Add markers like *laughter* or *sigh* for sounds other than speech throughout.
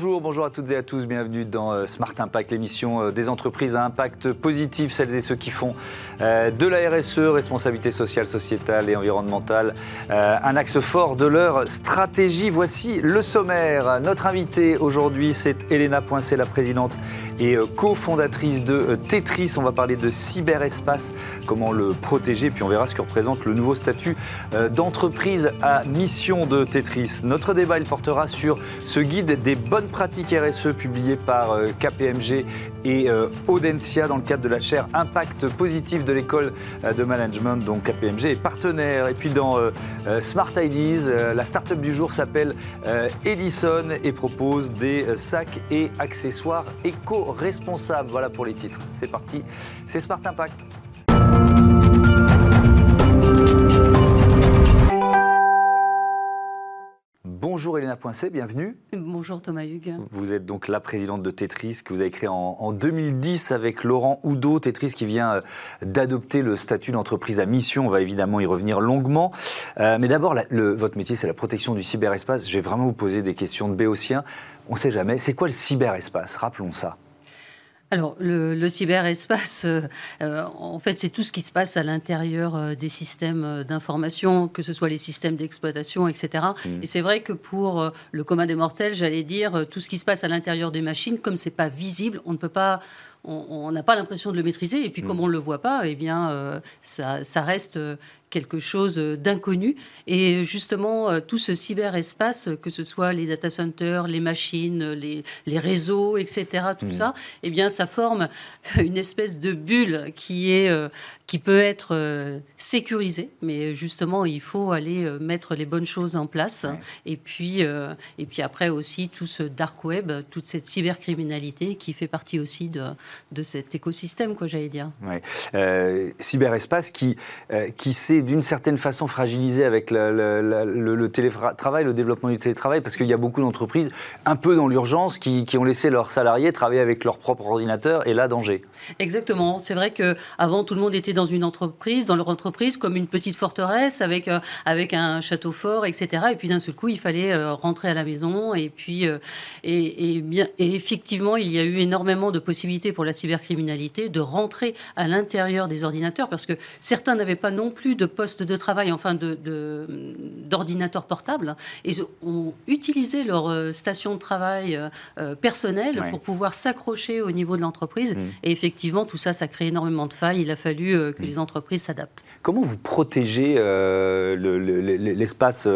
Bonjour, bonjour à toutes et à tous, bienvenue dans euh, Smart Impact, l'émission euh, des entreprises à impact positif, celles et ceux qui font euh, de la RSE, responsabilité sociale, sociétale et environnementale, un axe fort de leur stratégie. Voici le sommaire. Notre invitée aujourd'hui, c'est Elena Poincet, la présidente et cofondatrice de Tetris. On va parler de cyberespace, comment le protéger, puis on verra ce que représente le nouveau statut d'entreprise à mission de Tetris. Notre débat, il portera sur ce guide des bonnes pratiques RSE publiées par euh, KPMG et euh, Audencia dans le cadre de la chaire Impact positif de l'école euh, de management. Donc KPMG est partenaire. Et puis dans Smart Ideas, la start-up du jour s'appelle Edison et propose des sacs et accessoires éco-responsables. Voilà pour les titres. C'est parti, c'est Smart Impact. Bonjour Elena Poincet, bienvenue. Bonjour Thomas Hugues. Vous êtes donc la présidente de Tetris que vous avez créé en, 2010 avec Laurent Oudot. Tetris qui vient euh, d'adopter le statut d'entreprise à mission. On va évidemment y revenir longuement. Euh, mais d'abord, votre métier, c'est la protection du cyberespace. Je vais vraiment vous poser des questions de béotien. On ne sait jamais. C'est quoi le cyberespace? Rappelons ça. Alors, le, cyberespace, euh, euh, en fait, c'est tout ce qui se passe à l'intérieur euh, des systèmes d'information, que ce soit les systèmes d'exploitation, etc. Mmh. Et c'est vrai que pour le commun des mortels, j'allais dire, tout ce qui se passe à l'intérieur des machines, comme c'est pas visible, on ne peut pas on n'a pas l'impression de le maîtriser. Et puis, comme mmh. on ne le voit pas, eh bien, ça, ça, reste quelque chose d'inconnu. Et justement, euh, tout ce cyberespace, que ce soit les data centers, les machines, les, les réseaux, etc., tout mmh. ça, eh bien, ça forme une espèce de bulle qui, est, euh, qui peut être euh, sécurisée. Mais justement, il faut aller mettre les bonnes choses en place. Et, puis, et puis après aussi, tout ce dark web, toute cette cybercriminalité qui fait partie aussi de, de cet écosystème, quoi, j'allais dire. cyberespace qui, qui s'est d'une certaine façon fragilisé avec le, télétravail, le développement du télétravail, parce qu'il y a beaucoup d'entreprises un peu dans l'urgence qui, ont laissé leurs salariés travailler avec leur propre ordinateur et là, danger. Exactement. C'est vrai qu'avant, tout le monde était dans une entreprise, dans leur entreprise, comme une petite forteresse avec, euh, avec un château fort, etc. Et puis d'un seul coup, il fallait euh, rentrer à la maison. Et puis, euh, et, bien, et effectivement, il y a eu énormément de possibilités pour la cybercriminalité de rentrer à l'intérieur des ordinateurs parce que certains n'avaient pas non plus de postes de travail, enfin d'ordinateurs de, portables, et ont utilisé leur station de travail personnelle pour pouvoir s'accrocher au niveau de l'entreprise. Mm. Et effectivement, tout ça, ça crée énormément de failles. Il a fallu que les entreprises s'adaptent. Comment vous protégez l'espace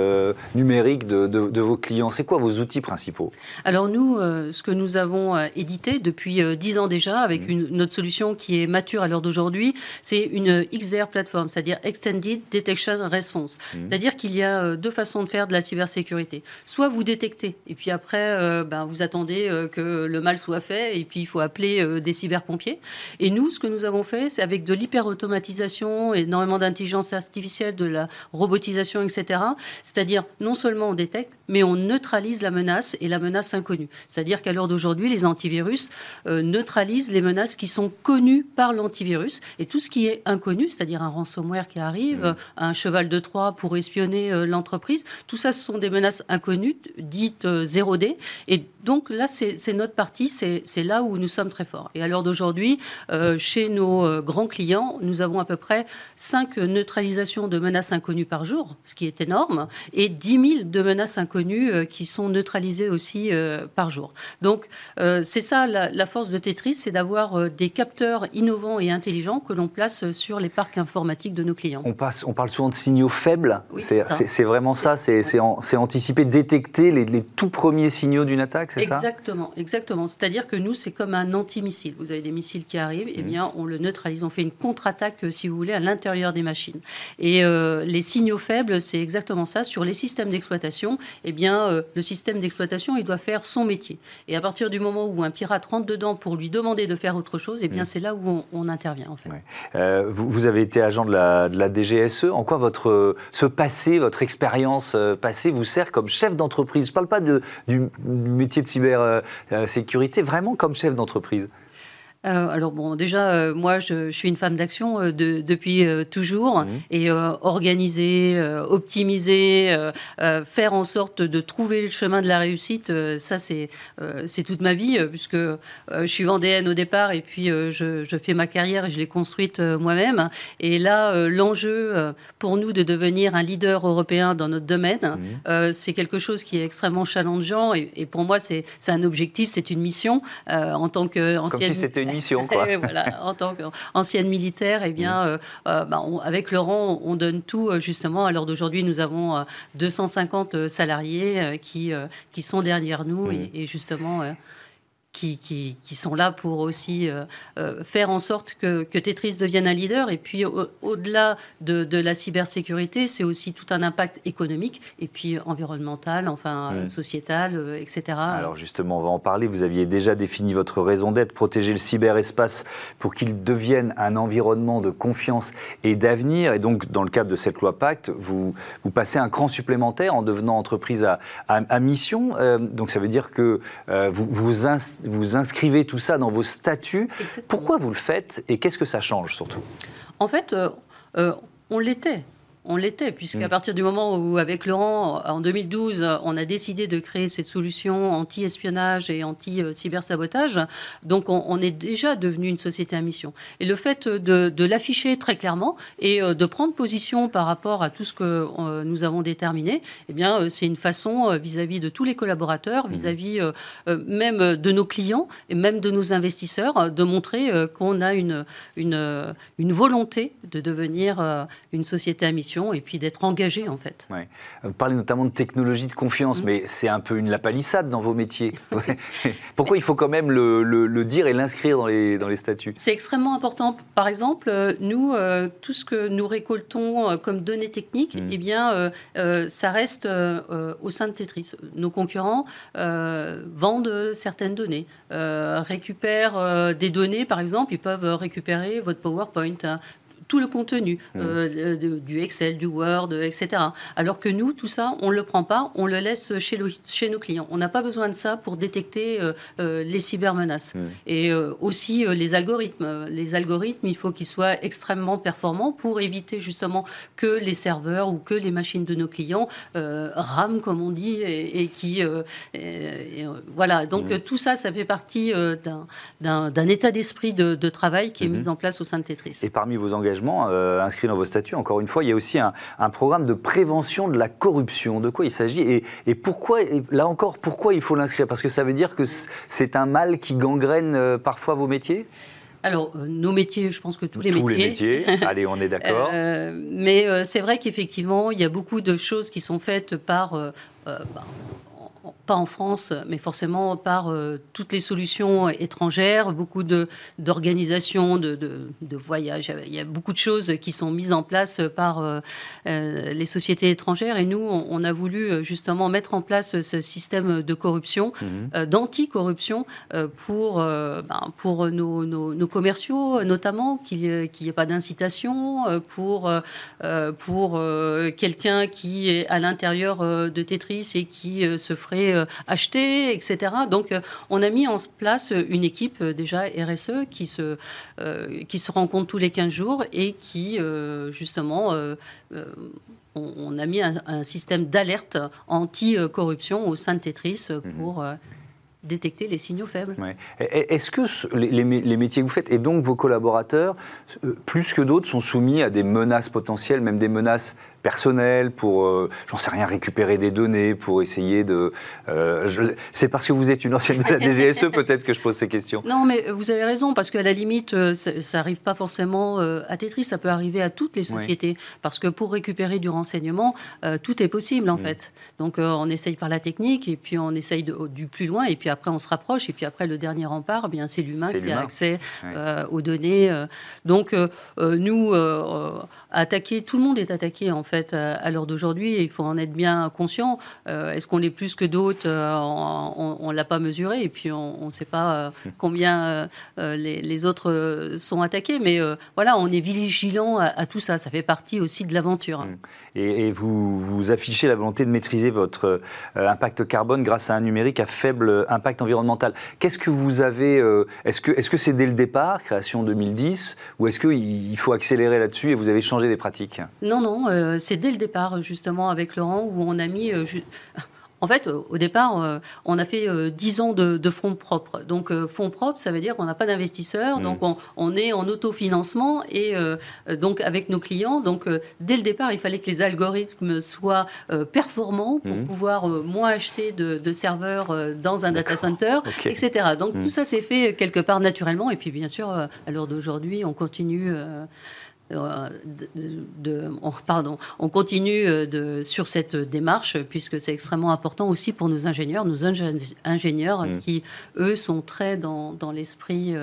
numérique de, vos clients? C'est quoi vos outils principaux? Alors nous, ce que nous avons édité depuis dix ans déjà, avec une, notre solution qui est mature à l'heure d'aujourd'hui, c'est une XDR plateforme, c'est-à-dire Extended Detection Response. Mhm. C'est-à-dire qu'il y a euh, deux façons de faire de la cybersécurité. Soit vous détectez, et puis après, euh, ben, vous attendez euh, que le mal soit fait, et puis il faut appeler des cyberpompiers. Et nous, ce que nous avons fait, c'est avec de l'hyper-automatisation, énormément d'intelligence artificielle, de la robotisation, etc. C'est-à-dire, non seulement on détecte, mais on neutralise la menace et la menace inconnue. C'est-à-dire qu'à l'heure d'aujourd'hui, les antivirus neutralisent les menaces qui sont connues par l'antivirus. Et tout ce qui est inconnu, c'est-à-dire un ransomware qui arrive, Mm. un cheval de Troie pour espionner euh, l'entreprise. Tout ça, ce sont des menaces inconnues, dites 0D. Euh, Et donc là, c'est notre partie, c'est là où nous sommes très forts. Et à l'heure d'aujourd'hui, euh, chez nos grands clients, nous avons à peu près 5 neutralisations de menaces inconnues par jour, ce qui est énorme, et 10 000 de menaces inconnues qui sont neutralisées aussi par jour. Donc c'est ça la, force de Tetris, c'est d'avoir des capteurs innovants et intelligents que l'on place sur les parcs informatiques de nos clients on, parle souvent de signaux faibles. c'est vraiment ça, c'est anticiper, détecter les, tout premiers signaux d'une attaque, c'est ça? Exactement, exactement. C'est-à-dire que nous, c'est comme un anti-missile. Vous avez des missiles qui arrivent, et eh mmh. bien, on le neutralise. On fait une contre-attaque, euh, si vous voulez, à l'intérieur des machines. Et euh, les signaux faibles, c'est exactement ça. Sur les systèmes d'exploitation, eh bien, euh, le système d'exploitation, il doit faire son métier. Et à partir du moment où un pirate rentre dedans pour lui demander de faire autre chose, eh bien, mmh. c'est là où on, intervient, en fait. vous, avez été agent de la, de la GSE, en quoi votre, ce passé, votre expérience euh, passée vous sert comme chef d'entreprise? Je ne parle pas de, du métier de cybersécurité, vraiment comme chef d'entreprise. Euh, alors bon, déjà, euh, moi, je, suis une femme d'action euh, depuis toujours mmh. et organiser, optimiser, faire en sorte de trouver le chemin de la réussite, ça c'est c'est toute ma vie puisque je suis vendéenne au départ et puis je, je, fais ma carrière et je l'ai construite moi-même. Et là, l'enjeu pour nous de devenir un leader européen dans notre domaine, mmh. c'est quelque chose qui est extrêmement challengeant et, et pour moi c'est un objectif, c'est une mission en tant qu'ancienne. Comme si c'était une mission, *laughs* quoi. voilà, en tant qu'ancienne militaire, eh bien, mm. euh, euh, bah, avec Laurent, on donne tout, euh, justement. À l'heure d'aujourd'hui, nous avons 250 salariés qui, qui sont derrière nous mm. et, et, justement qui, qui, qui, sont là pour aussi euh, euh, faire en sorte que, que, Tetris devienne un leader. Et puis, au-delà de, de, la cybersécurité, c'est aussi tout un impact économique et puis environnemental, enfin sociétal, euh, etc. Alors justement, on va en parler. Vous aviez déjà défini votre raison d'être, protéger le cyberespace pour qu'il devienne un environnement de confiance et d'avenir. Et donc, dans le cadre de cette loi Pacte, vous, vous passez un cran supplémentaire en devenant entreprise à, à, mission. donc, ça veut dire que vous vous vous inscrivez tout ça dans vos statuts. Pourquoi vous le faites et qu'est-ce que ça change surtout? En fait, euh, euh, on l'était on l'était, puisqu'à mm. partir du moment où, avec Laurent, en 2012, on a décidé de créer cette solution anti-espionnage et anti-cybersabotage, donc on, est déjà devenu une société à mission. Et le fait de, l'afficher très clairement et euh, de prendre position par rapport à tout ce que euh, nous avons déterminé, eh bien, euh, c'est une façon vis-à-vis de tous les collaborateurs, mm. vis-à-vis même de nos clients et même de nos investisseurs, de montrer qu'on a une, une, une volonté de devenir une société à mission et puis d'être engagé en fait. Vous parlez notamment de technologie de confiance, mm. mais c'est un peu une lapalissade dans vos métiers. *laughs* *laughs* Pourquoi il faut quand même le, dire et l'inscrire dans les, dans les statuts? C'est extrêmement important. Par exemple, euh, nous, euh, tout ce que nous récoltons euh, comme données techniques, mm. eh bien, ça reste au sein de Tetris. Nos concurrents vendent certaines données, récupèrent des données, par exemple, ils peuvent récupérer votre PowerPoint, hein, tout le contenu mmh. euh, du Excel, du Word, etc. Alors que nous, tout ça, on ne le prend pas, on le laisse chez, chez nos clients. On n'a pas besoin de ça pour détecter euh, euh, les cybermenaces. Mmh. Et aussi les algorithmes. Les algorithmes, il faut qu'ils soient extrêmement performants pour éviter justement que les serveurs ou que les machines de nos clients rament, comme on dit, et, qui... voilà, donc mmh. tout ça, ça fait partie d'un état d'esprit de, de, travail qui est mis en place au sein de Tetris. Et parmi vos engagements, euh, inscrit dans vos statuts, encore une fois, il y a aussi un, programme de prévention de la corruption. De quoi il s'agit et, et, pourquoi, là encore, pourquoi il faut l'inscrire? Parce que ça veut dire que c'est un mal qui gangrène euh, parfois vos métiers? Alors, euh, nos métiers, je pense que tous les métiers. Tous les métiers, *laughs* allez, on est d'accord. mais c'est vrai qu'effectivement, il y a beaucoup de choses qui sont faites par bah, pas en France, mais forcément par euh, toutes les solutions étrangères, beaucoup d'organisations, de, de, de, voyages. Il y a beaucoup de choses qui sont mises en place par euh, euh, les sociétés étrangères. Et nous, on, a voulu justement mettre en place ce système de corruption, mhm. d'anti-corruption pour, ben, pour nos, nos, commerciaux, notamment, qu'il n'y ait pas d'incitation, pour, pour quelqu'un qui est à l'intérieur de Tetris et qui se ferait euh, acheter, etc. Donc, euh, on a mis en place une équipe euh, déjà RSE qui se, qui se rencontre tous les 15 jours et qui, justement, on, a mis un, système d'alerte anti-corruption au sein de Tetris pour détecter les signaux faibles. Est-ce que les, métiers que vous faites et donc vos collaborateurs, plus que d'autres, sont soumis à des menaces potentielles, même des menaces personnel, pour, euh, j'en sais rien, récupérer des données, pour essayer de... Euh, c'est parce que vous êtes une ancienne de la DGSE *laughs* peut-être que je pose ces questions. Non, mais vous avez raison, parce qu'à la limite, euh, ça n'arrive pas forcément à Tetris, ça peut arriver à toutes les sociétés, parce que pour récupérer du renseignement, tout est possible en mm. fait. Donc on essaye par la technique, et puis on essaye du plus loin, et puis après on se rapproche, et puis après le dernier rempart, eh bien c'est l'humain qui a accès aux données. Donc nous, attaquer, tout le monde est attaqué en fait fait à, l'heure d'aujourd'hui. Il faut en être bien conscient. Est-ce qu'on l'est plus que d'autres On ne l'a pas mesuré et puis on ne sait pas *laughs* combien les, autres sont attaqués. Mais voilà, on est vigilant à, tout ça. Ça fait partie aussi de l'aventure. Mmh. Et, vous, vous, affichez la volonté de maîtriser votre impact carbone grâce à un numérique à faible impact environnemental. Qu'est-ce que vous avez Est-ce que c'est -ce c'est dès le départ, création 2010, ou est-ce qu'il faut accélérer là-dessus et vous avez changé des pratiques? Non, non, euh, c'est dès le départ, justement, avec Laurent, où on a mis... Euh, en fait, au départ, euh, on a fait 10 euh, ans de, fonds propres. Donc, euh, fonds propres, ça veut dire qu'on n'a pas d'investisseurs, mmh. donc on, est en autofinancement et donc avec nos clients. Donc, dès le départ, il fallait que les algorithmes soient performants pour mmh. pouvoir moins acheter de, serveurs dans un data center, etc. Donc, mmh. tout ça s'est fait quelque part naturellement. Et puis, bien sûr, à l'heure d'aujourd'hui, on continue euh, de, pardon, on continue euh, de, sur cette démarche puisque c'est extrêmement important aussi pour nos ingénieurs, nos ingénieurs mm. qui, eux, sont très dans, dans l'esprit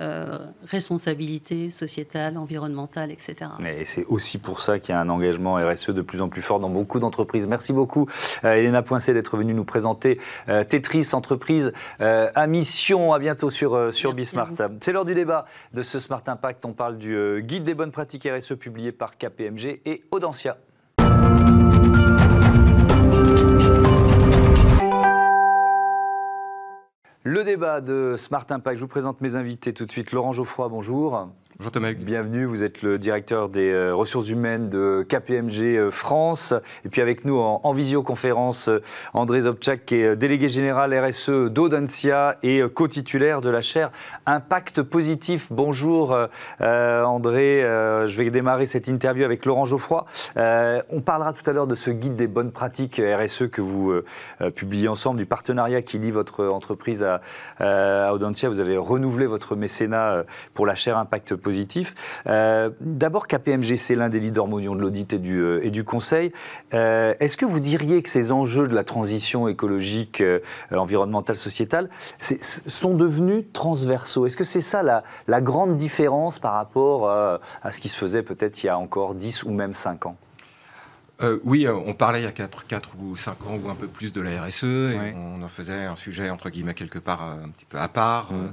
euh, responsabilité sociétale, environnementale, etc. Et c'est aussi pour ça qu'il y a un engagement RSE de plus en plus fort dans beaucoup d'entreprises. Merci beaucoup, Elena Poincé, d'être venue nous présenter Tetris, entreprise à mission. À bientôt sur, sur Bismart. C'est l'heure du débat de ce Smart Impact. On parle du guide des bonnes pratiques RSE publié par KPMG et Audencia. Le débat de Smart Impact, je vous présente mes invités tout de suite. Laurent Geoffroy, bonjour. Bienvenue, vous êtes le directeur des euh, ressources humaines de KPMG euh, France. Et puis avec nous en, visioconférence, euh, André Zobchak, qui est délégué général RSE d'Audencia et co-titulaire de la chaire Impact Positif. Bonjour André, je vais démarrer cette interview avec Laurent Geoffroy. on parlera tout à l'heure de ce guide des bonnes pratiques RSE que vous publiez ensemble, du partenariat qui lie votre entreprise à, à Audencia. Vous avez renouvelé votre mécénat pour la chaire Impact Positif positif. Euh, d'abord, KPMG, c'est l'un des leaders mondiaux de l'audit et, du, euh, et du conseil. Euh, est-ce que vous diriez que ces enjeux de la transition écologique, environnementale, sociétale sont devenus transversaux? Est-ce que c'est ça la, la, grande différence par rapport à ce qui se faisait peut-être il y a encore 10 ou même 5 ans? Oui, on parlait il y a 4, 4, ou 5 ans ou un peu plus de la RSE, et on en faisait un sujet, entre guillemets, quelque part un petit peu à part. Mmh.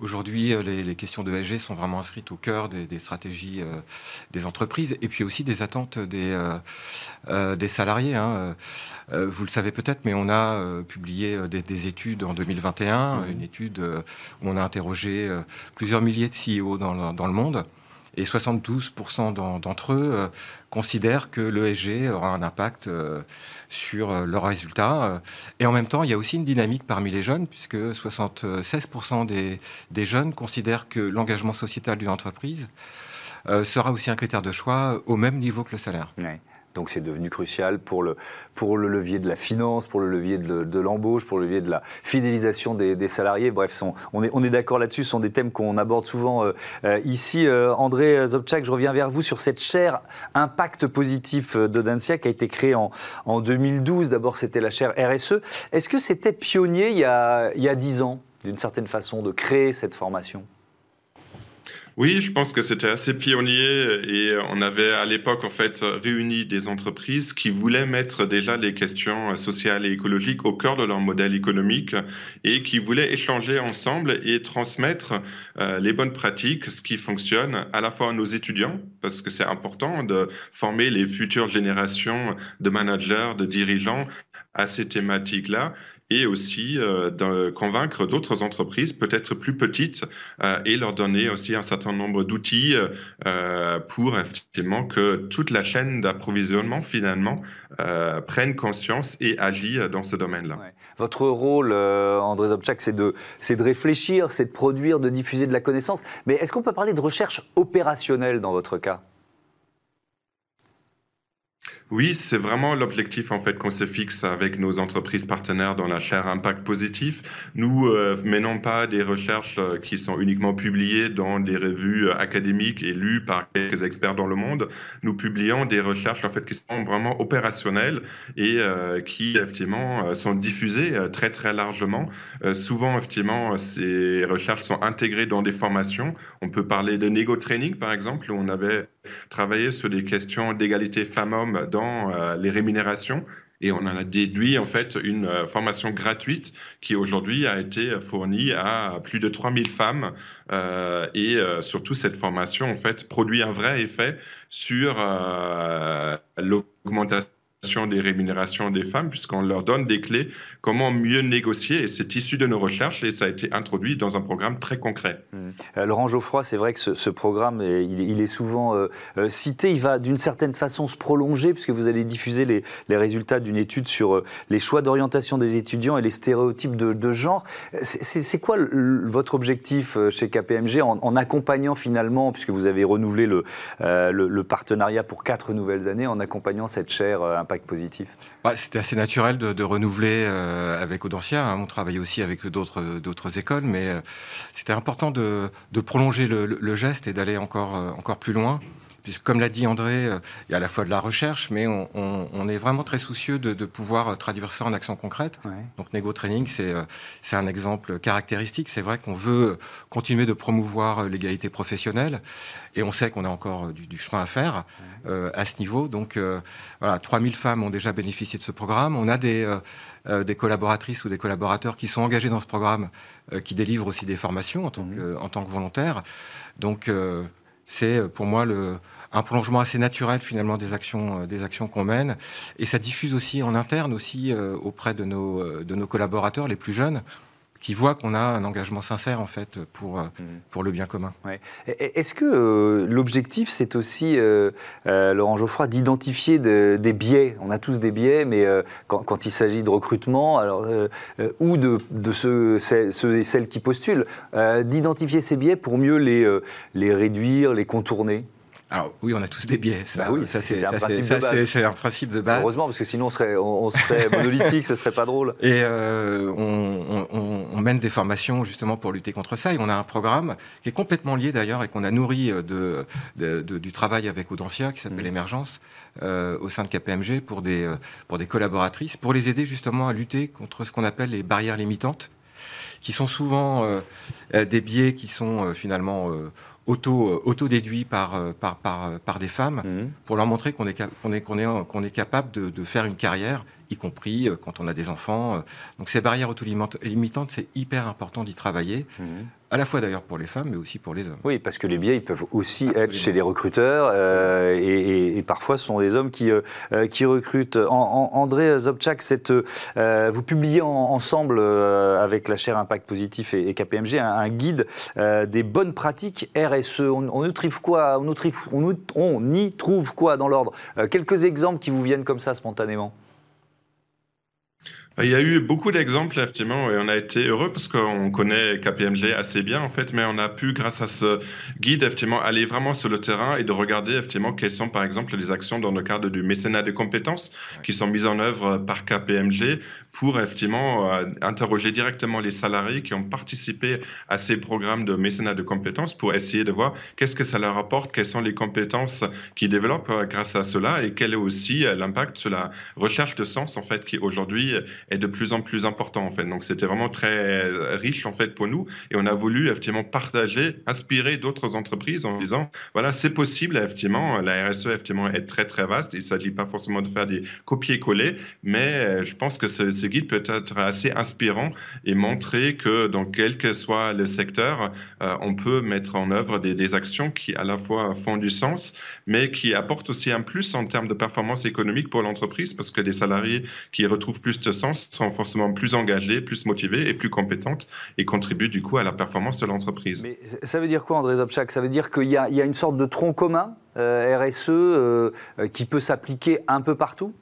Aujourd'hui, euh, les, questions de SG sont vraiment inscrites au cœur des, stratégies euh, des entreprises et puis aussi des attentes des, euh, des salariés. Hein. vous le savez peut-être, mais on a publié des, études en 2021, mmh. une étude où on a interrogé plusieurs milliers de CEO dans dans le monde. Et 72% d'entre eux considèrent que l'ESG aura un impact sur euh, leurs résultats. Euh, et en même temps, il y a aussi une dynamique parmi les jeunes, puisque 76% des, des, jeunes considèrent que l'engagement sociétal d'une entreprise euh, sera aussi un critère de choix au même niveau que le salaire. Donc c'est devenu crucial pour le, levier de la finance, pour le levier de, l'embauche, pour le levier de la fidélisation des, salariés. Bref, on est, on est d'accord là-dessus, ce sont des thèmes qu'on aborde souvent euh, euh, ici. Euh, André Zobchak, je reviens vers vous sur cette chaire Impact Positif de Dancia qui a été créée en, en 2012. D'abord, c'était la chaire RSE. Est-ce que c'était pionnier il y a, il y a 10 ans, d'une certaine façon, de créer cette formation? Oui, je pense que c'était assez pionnier et on avait à l'époque en fait réuni des entreprises qui voulaient mettre déjà les questions sociales et écologiques au cœur de leur modèle économique et qui voulaient échanger ensemble et transmettre euh, les bonnes pratiques, ce qui fonctionne à la fois à nos étudiants parce que c'est important de former les futures générations de managers, de dirigeants à ces thématiques-là, et aussi euh, de convaincre d'autres entreprises, peut-être plus petites, euh, et leur donner aussi un certain nombre d'outils euh, pour effectivement que toute la chaîne d'approvisionnement finalement prenne conscience et agit dans ce domaine-là. Votre rôle, André Zobchak, c'est de, de réfléchir, c'est de produire, de diffuser de la connaissance. Mais est-ce qu'on peut parler de recherche opérationnelle dans votre cas? Oui, c'est vraiment l'objectif en fait qu'on se fixe avec nos entreprises partenaires dans la chaire Impact Positif. Nous euh, menons pas des recherches euh, qui sont uniquement publiées dans des revues euh, académiques et lues par quelques experts dans le monde. Nous publions des recherches en fait qui sont vraiment opérationnelles et euh, qui effectivement sont diffusées très très largement. souvent effectivement ces recherches sont intégrées dans des formations. On peut parler de Nego Training par exemple où on avait travaillé sur des questions d'égalité femmes-hommes dans euh, les rémunérations. Et on en a déduit en fait une euh, formation gratuite qui aujourd'hui a été fournie à plus de 3000 femmes. Euh, et surtout, cette formation en fait produit un vrai effet sur l'augmentation des rémunérations des femmes, puisqu'on leur donne des clés comment mieux négocier. Et c'est issu de nos recherches et ça a été introduit dans un programme très concret. Mmh. Euh, Laurent Geoffroy, c'est vrai que ce, programme, euh, il, est souvent euh, cité. Il va d'une certaine façon se prolonger, puisque vous allez diffuser les, résultats d'une étude sur les choix d'orientation des étudiants et les stéréotypes de, genre. C'est quoi votre objectif chez KPMG en, accompagnant finalement, puisque vous avez renouvelé le, le, partenariat pour quatre nouvelles années, en accompagnant cette chaire Impact Positif? Bah, C'était assez naturel de, renouveler euh, avec Audencia. Hein. On travaillait aussi avec d'autres écoles, mais euh, c'était important de, de prolonger le, le, geste et d'aller encore euh, encore plus loin puisque comme l'a dit André, euh, il y a à la fois de la recherche, mais on, on, on est vraiment très soucieux de, de, pouvoir traduire ça en action concrète. Ouais. Donc Nego Training, euh, c'est un exemple caractéristique. C'est vrai qu'on veut continuer de promouvoir euh, l'égalité professionnelle, et on sait qu'on a encore du, du, chemin à faire ouais. euh, à ce niveau. Donc euh, voilà, 3000 femmes ont déjà bénéficié de ce programme. On a des, euh, des collaboratrices ou des collaborateurs qui sont engagés dans ce programme, qui délivrent aussi des formations en tant, mmh. que, en tant que volontaires. Donc c'est euh, pour moi le, un prolongement assez naturel finalement des actions, euh, des actions qu'on mène. Et ça diffuse aussi en interne aussi euh, auprès de nos, de nos collaborateurs les plus jeunes qui voient qu'on a un engagement sincère en fait pour, mmh. pour le bien commun. Ouais. Est-ce que euh, l'objectif c'est aussi, euh, euh, Laurent Geoffroy, d'identifier de, des biais? On a tous des biais, mais euh, quand, quand, il s'agit de recrutement, alors, ou de, de ceux, ceux, et celles qui postulent, d'identifier ces biais pour mieux les, les réduire, les contourner? Alors oui, on a tous des biais. Ça, bah oui, ça c'est un, un, principe de base. Heureusement, parce que sinon on serait, on, serait *laughs* monolithique, ce serait pas drôle. Et euh, on, on, on, mène des formations justement pour lutter contre ça. Et on a un programme qui est complètement lié d'ailleurs et qu'on a nourri de, de, de, du travail avec Audencia, qui s'appelle mmh. Émergence, euh, au sein de KPMG pour des, pour des collaboratrices, pour les aider justement à lutter contre ce qu'on appelle les barrières limitantes, qui sont souvent euh, des biais qui sont euh, finalement auto, euh, auto déduits par, euh, par, par, par des femmes mmh. pour leur montrer qu'on est, qu'on est, qu'on est, qu'on est capable de, de, faire une carrière, y compris euh, quand on a des enfants. Donc ces barrières auto-limitantes, c'est hyper important d'y travailler. Mmh à la fois d'ailleurs pour les femmes, mais aussi pour les hommes. Oui, parce que les biais, ils peuvent aussi Absolument. être chez les recruteurs, euh, et, et, et, parfois ce sont les hommes qui, euh, qui recrutent. En, en, André Zobchak, cette, euh, vous publiez en, ensemble, euh, avec la chaire Impact Positif et, et KPMG, un, un guide euh, des bonnes pratiques RSE. On, trouve quoi? On, on, on y trouve quoi dans l'ordre? Euh, Quelques exemples qui vous viennent comme ça spontanément il y a eu beaucoup d'exemples, effectivement, et on a été heureux parce qu'on connaît KPMG assez bien, en fait, mais on a pu, grâce à ce guide, effectivement, aller vraiment sur le terrain et de regarder, effectivement, quelles sont, par exemple, les actions dans le cadre du mécénat de compétences qui sont mises en œuvre par KPMG pour, effectivement, euh, interroger directement les salariés qui ont participé à ces programmes de mécénat de compétences pour essayer de voir qu'est-ce que ça leur apporte, quelles sont les compétences qu'ils développent euh, grâce à cela et quel est aussi euh, l'impact sur la recherche de sens, en fait, qui aujourd'hui est de plus en plus important en fait. Donc c'était vraiment très riche en fait pour nous et on a voulu effectivement partager, inspirer d'autres entreprises en disant voilà c'est possible effectivement la RSE effectivement est très très vaste. Il ne s'agit pas forcément de faire des copier-coller, mais je pense que ce, ce, guide peut être assez inspirant et montrer que dans quel que soit le secteur, euh, on peut mettre en œuvre des, actions qui à la fois font du sens, mais qui apportent aussi un plus en termes de performance économique pour l'entreprise parce que des salariés qui retrouvent plus de sens sont forcément plus engagées, plus motivées et plus compétentes et contribuent du coup à la performance de l'entreprise. Mais ça veut dire quoi, André Zobchak? Ça veut dire qu'il y, y, a une sorte de tronc commun euh, RSE euh, qui peut s'appliquer un peu partout?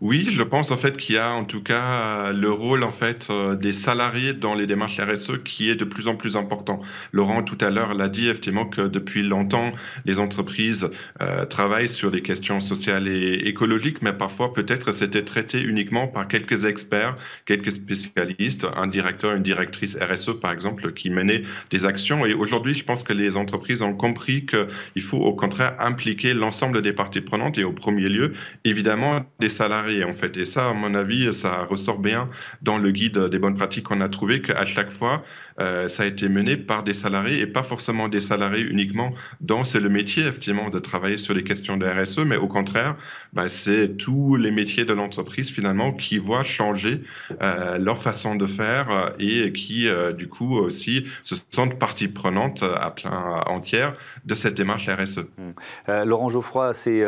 Oui, je pense en fait qu'il y a en tout cas le rôle en fait euh, des salariés dans les démarches RSE qui est de plus en plus important. Laurent tout à l'heure l'a dit effectivement que depuis longtemps les entreprises euh, travaillent sur des questions sociales et écologiques, mais parfois peut-être c'était traité uniquement par quelques experts, quelques spécialistes, un directeur, une directrice RSE par exemple qui menait des actions. Et aujourd'hui, je pense que les entreprises ont compris qu'il faut au contraire impliquer l'ensemble des parties prenantes et au premier lieu évidemment des salariés en fait. Et ça, à mon avis, ça ressort bien dans le guide des bonnes pratiques qu'on a trouvé qu'à chaque fois, euh, ça a été mené par des salariés et pas forcément des salariés uniquement dont c'est le métier effectivement de travailler sur les questions de RSE, mais au contraire, bah, c'est tous les métiers de l'entreprise finalement qui voient changer euh, leur façon de faire euh, et qui du coup aussi se sentent partie prenante à plein entière de cette démarche RSE. Mmh. Laurent Geoffroy, c'est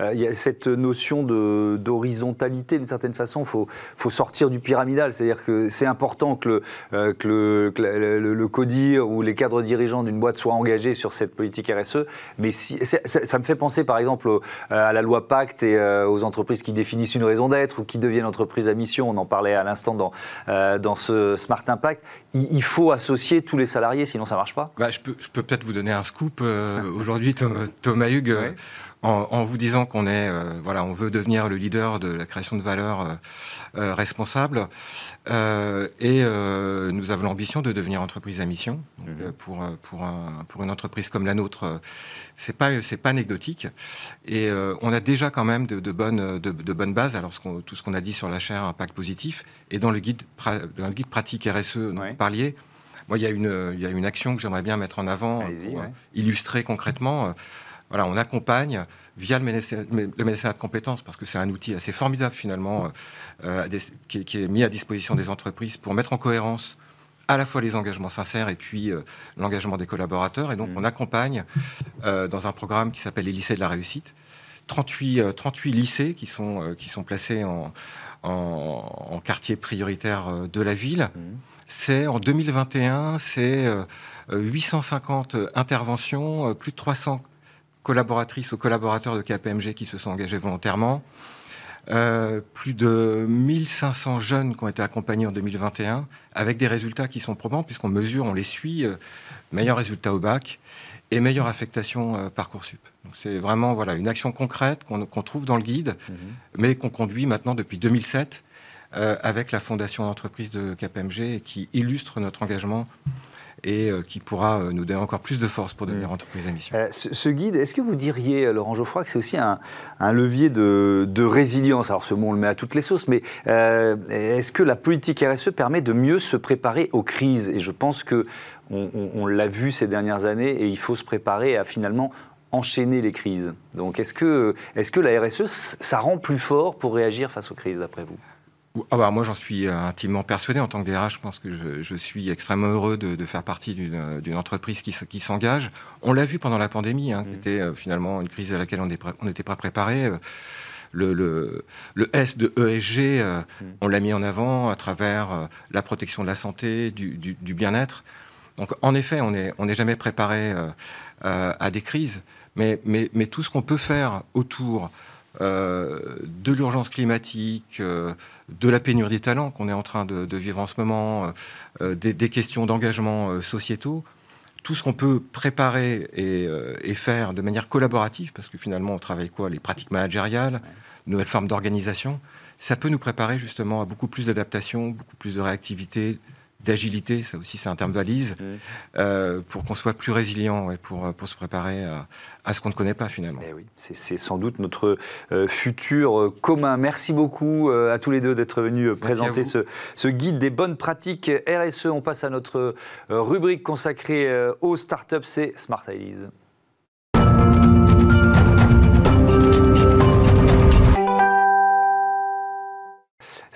il y a cette notion d'horizontalité d'une certaine façon. Il faut, faut sortir du pyramidal, c'est-à-dire que c'est important que le, que CODIR ou les cadres dirigeants d'une boîte soient engagés sur cette politique RSE. Mais si, ça, me fait penser par exemple euh, à la loi Pacte et euh, aux entreprises qui définissent une raison d'être ou qui deviennent entreprises à mission. On en parlait à l'instant dans, euh, dans ce Smart Impact. Il, faut associer tous les salariés, sinon ça ne marche pas. Bah, je peux, je peux peut-être vous donner un scoop. Aujourd'hui, Thomas Hugues en, vous disant qu'on est, euh, voilà, on veut devenir le leader de la création de valeur euh, euh, responsable, et nous avons l'ambition de devenir entreprise à mission. Mhm. pour pour pour une entreprise comme la nôtre, c'est pas c'est pas anecdotique, et on a déjà quand même de, bonnes de, bonnes bases. Alors tout ce qu'on a dit sur la chaire impact positif, et dans le guide dans le guide pratique RSE dont vous parliez. Moi, il y, a une, il y a une action que j'aimerais bien mettre en avant pour illustrer concrètement voilà, on accompagne via le mécénat, de compétences, parce que c'est un outil assez formidable finalement, euh, euh, qui, est mis à disposition des entreprises pour mettre en cohérence à la fois les engagements sincères et puis euh, l'engagement des collaborateurs. Et donc, mmh. on accompagne dans un programme qui s'appelle les lycées de la réussite 38, 38 lycées qui sont, qui sont placés en, en, quartier prioritaire de la ville. Mmh. C'est en 2021, c'est 850 interventions, plus de 300 collaboratrices ou collaborateurs de KPMG qui se sont engagés volontairement. Euh, plus de 1500 jeunes qui ont été accompagnés en 2021, avec des résultats qui sont probants, puisqu'on mesure, on les suit, euh, meilleurs résultats au bac et meilleure affectation euh, Parcoursup. Donc c'est vraiment voilà, une action concrète qu'on trouve dans le guide, mhm. mais qu'on conduit maintenant depuis 2007 euh, avec la fondation d'entreprise de KPMG et qui illustre notre engagement et euh, qui pourra euh, nous donner encore plus de force pour devenir mm. entreprise à mission. Euh, ce, guide, est-ce que vous diriez, Laurent Geoffroy, que c'est aussi un, levier de, résilience? Alors ce mot, on le met à toutes les sauces, mais est-ce que la politique RSE permet de mieux se préparer aux crises? Et je pense que on, l'a vu ces dernières années et il faut se préparer à finalement enchaîner les crises. Donc est-ce que, est -ce que la RSE, ça rend plus fort pour réagir face aux crises, d'après vous? Ah bah, moi, j'en suis euh, intimement persuadé. En tant que DRH, je pense que je, je suis extrêmement heureux de, de faire partie d'une entreprise qui, qui s'engage. On l'a vu pendant la pandémie, hein, qui mmh. était euh, finalement une crise à laquelle on n'était pas préparé. Euh, le, le, le, S de ESG, mmh. on l'a mis en avant à travers la protection de la santé, du, du, du bien-être. Donc, en effet, on n'est on est jamais préparé à des crises. Mais, mais, mais tout ce qu'on peut faire autour euh, de l'urgence climatique, euh, de la pénurie des talents qu'on est en train de, vivre en ce moment, euh, des, questions d'engagement sociétaux, tout ce qu'on peut préparer et, faire de manière collaborative, parce que finalement on travaille quoi Les pratiques managériales, nouvelles formes d'organisation, ça peut nous préparer justement à beaucoup plus d'adaptation, beaucoup plus de réactivité, d'agilité, ça aussi c'est un terme valise, mmh. euh, pour qu'on soit plus résilient et pour, pour se préparer à, ce qu'on ne connaît pas finalement. Eh oui, c'est sans doute notre euh, futur euh, commun. Merci beaucoup à tous les deux d'être venus présenter ce, ce, guide des bonnes pratiques RSE. On passe à notre rubrique consacrée aux startups, c'est Smart Ideas.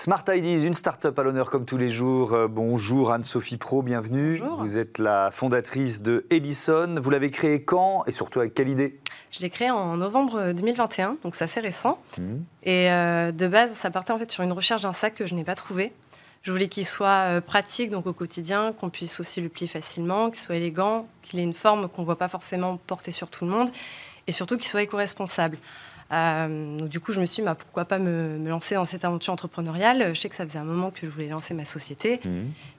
Smart Ideas, une start-up à l'honneur comme tous les jours. Euh, bonjour Anne-Sophie Pro, bienvenue. Vous êtes la fondatrice de Edison. Vous l'avez créée quand et surtout avec quelle idée? Je l'ai créée en novembre 2021, donc c'est assez récent. Mmh. Et euh, de base, ça partait en fait sur une recherche d'un sac que je n'ai pas trouvé. Je voulais qu'il soit euh, pratique donc au quotidien, qu'on puisse aussi le plier facilement, qu'il soit élégant, qu'il ait une forme qu'on ne voit pas forcément porter sur tout le monde et surtout qu'il soit éco-responsable. Euh, donc, du coup, je me suis dit, bah, pourquoi pas me, lancer dans cette aventure entrepreneuriale? Je sais que ça faisait un moment que je voulais lancer ma société. Mmh.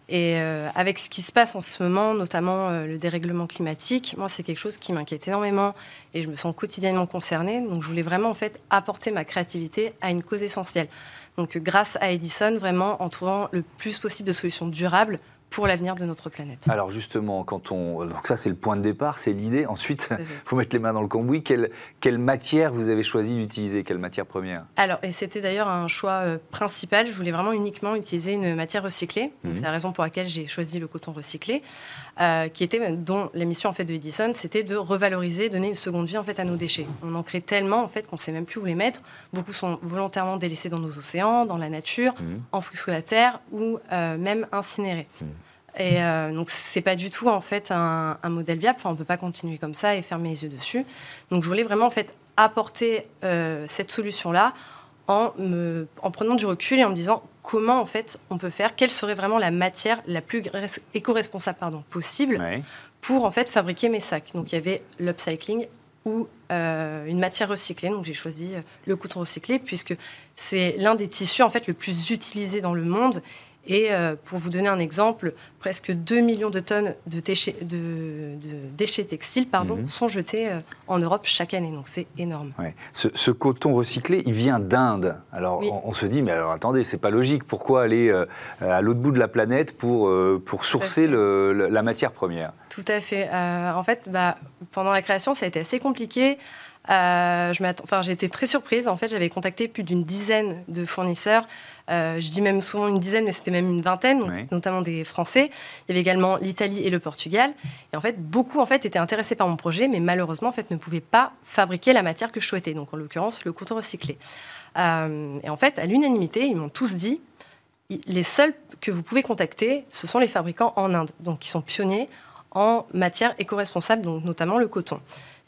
Et euh, avec ce qui se passe en ce moment, notamment euh, le dérèglement climatique, moi, c'est quelque chose qui m'inquiète énormément et je me sens quotidiennement concernée. Donc, je voulais vraiment, en fait, apporter ma créativité à une cause essentielle. Donc, grâce à Edison, vraiment, en trouvant le plus possible de solutions durables pour l'avenir de notre planète. Alors justement, quand on, donc ça c'est le point de départ, c'est l'idée. Ensuite, il faut mettre les mains dans le cambouis. Quelle, quelle matière vous avez choisi d'utiliser? Quelle matière première? Alors, et c'était d'ailleurs un choix euh, principal. Je voulais vraiment uniquement utiliser une matière recyclée. Mhm. C'est la raison pour laquelle j'ai choisi le coton recyclé, euh, qui était dont la mission en fait de Edison, c'était de revaloriser, donner une seconde vie en fait à nos déchets. On en crée tellement en fait qu'on sait même plus où les mettre. Beaucoup sont volontairement délaissés dans nos océans, dans la nature, mhm. enfouis sous la terre ou euh, même incinérés. Mhm. Et euh, donc, c'est pas du tout en fait un, modèle viable. Enfin, on peut pas continuer comme ça et fermer les yeux dessus. Donc, je voulais vraiment en fait apporter euh, cette solution-là en, me, en prenant du recul et en me disant comment en fait on peut faire, quelle serait vraiment la matière la plus éco-responsable pardon, possible pour en fait fabriquer mes sacs. Donc, il y avait l'upcycling ou euh, une matière recyclée. Donc j'ai choisi le coton recyclé puisque c'est l'un des tissus en fait le plus utilisé dans le monde et euh, pour vous donner un exemple, presque 2 millions de tonnes de déchets, de, déchets textiles pardon, mhm. sont jetés euh, en Europe chaque année. Donc c'est énorme. Ce, coton recyclé, il vient d'Inde. Alors on, se dit, mais alors attendez, c'est pas logique. Pourquoi aller euh, à l'autre bout de la planète pour, pour sourcer la matière première? Tout à fait. en fait, bah, pendant la création, ça a été assez compliqué. Euh, j'ai été très surprise. En fait, j'avais contacté plus d'une dizaine de fournisseurs. Euh, je dis même souvent une dizaine, mais c'était même une vingtaine, notamment des Français. Il y avait également l'Italie et le Portugal. Et en fait, beaucoup en fait étaient intéressés par mon projet, mais malheureusement en fait ne pouvaient pas fabriquer la matière que je souhaitais. Donc en l'occurrence le coton recyclé. Euh, et en fait, à l'unanimité, ils m'ont tous dit les seuls que vous pouvez contacter, ce sont les fabricants en Inde, donc qui sont pionniers en matière éco-responsable, donc notamment le coton.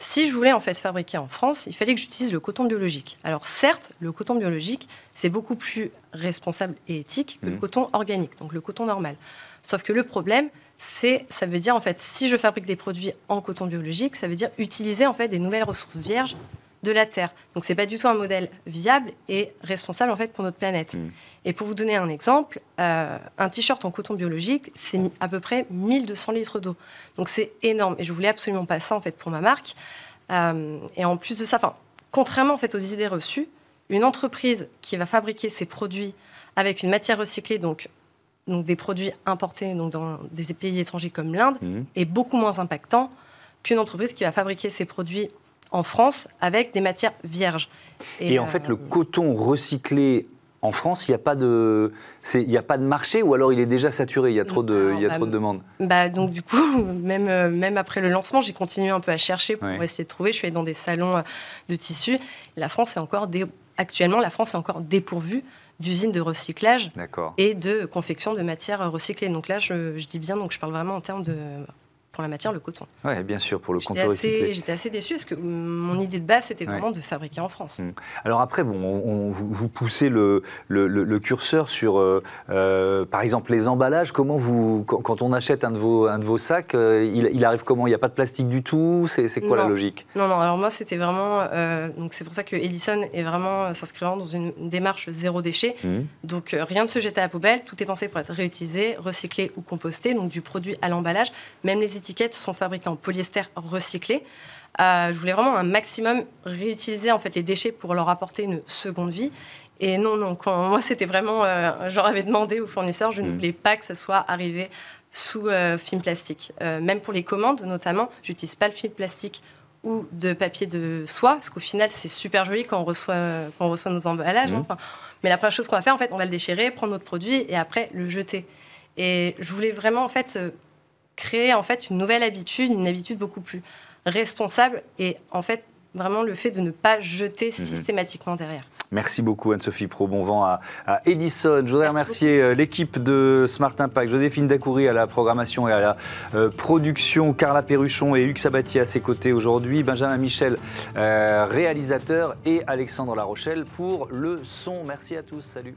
Si je voulais en fait fabriquer en France, il fallait que j'utilise le coton biologique. Alors certes, le coton biologique, c'est beaucoup plus responsable et éthique que le mmh. coton organique, donc le coton normal. Sauf que le problème, c'est, ça veut dire en fait, si je fabrique des produits en coton biologique, ça veut dire utiliser en fait des nouvelles ressources vierges de la Terre. Donc c'est pas du tout un modèle viable et responsable en fait pour notre planète. Mmh. Et pour vous donner un exemple, euh, un t-shirt en coton biologique, c'est à peu près 1200 litres d'eau. Donc c'est énorme. Et je voulais absolument pas ça en fait pour ma marque. Euh, et en plus de ça, enfin, contrairement en fait aux idées reçues, une entreprise qui va fabriquer ses produits avec une matière recyclée, donc donc des produits importés donc dans des pays étrangers comme l'Inde, mmh. est beaucoup moins impactant qu'une entreprise qui va fabriquer ses produits en France avec des matières vierges. Et, en fait, le euh, coton recyclé en France, il n'y a, pas de, il a pas de marché ou alors il est déjà saturé, il y a trop de, il y a trop de demandes bah, Donc du coup, *laughs* même, euh, même après le lancement, j'ai continué un peu à chercher pour essayer de trouver. Je suis allée dans des salons euh, de tissus. La France est encore, actuellement, la France est encore dépourvue d'usines de recyclage et de confection de matières recyclées. Donc là, je, je, dis bien, donc je parle vraiment en termes de la matière, le coton. Oui, bien sûr, pour le coton recyclé. J'étais assez déçue parce que mon idée de base, c'était vraiment de fabriquer en France. Mmh. Alors après, bon, on, vous, poussez le, le, curseur sur, euh, euh, par exemple, les emballages. Comment vous, quand, on achète un de vos, un de vos sacs, euh, il, arrive comment? Il n'y a pas de plastique du tout? C'est quoi la logique? Non, non. Alors moi, c'était vraiment. donc c'est pour ça que Edison est vraiment s'inscrivant dans une démarche zéro déchet. Mmh. Donc rien ne se jette à la poubelle. Tout est pensé pour être réutilisé, recyclé ou composté. Donc du produit à l'emballage, même les étiquettes étiquettes sont fabriquées en polyester recyclé. Euh, je voulais vraiment un maximum réutiliser en fait les déchets pour leur apporter une seconde vie. Et non, non, quand *laughs* moi c'était vraiment, euh, j'aurais demandé aux fournisseurs, je ne mm. voulais pas que ça soit arrivé sous euh, film plastique. même pour les commandes notamment, j'utilise pas le film plastique ou de papier de soie, parce qu'au final c'est super joli quand on reçoit, quand on reçoit nos emballages. Mm. mais la première chose qu'on va faire, en fait, on va le déchirer, prendre notre produit et après le jeter. Et je voulais vraiment en fait créer en fait une nouvelle habitude, une habitude beaucoup plus responsable et en fait vraiment le fait de ne pas jeter mhm. systématiquement derrière. Merci beaucoup Anne-Sophie Pro, bon vent à, Edison. Je voudrais remercier euh, l'équipe de Smart Impact, Joséphine Dacoury à la programmation et à la euh, production, Carla Perruchon et Hugues Sabatier à ses côtés aujourd'hui, Benjamin Michel, euh, réalisateur, et Alexandre Larochelle pour le son. Merci à tous, salut.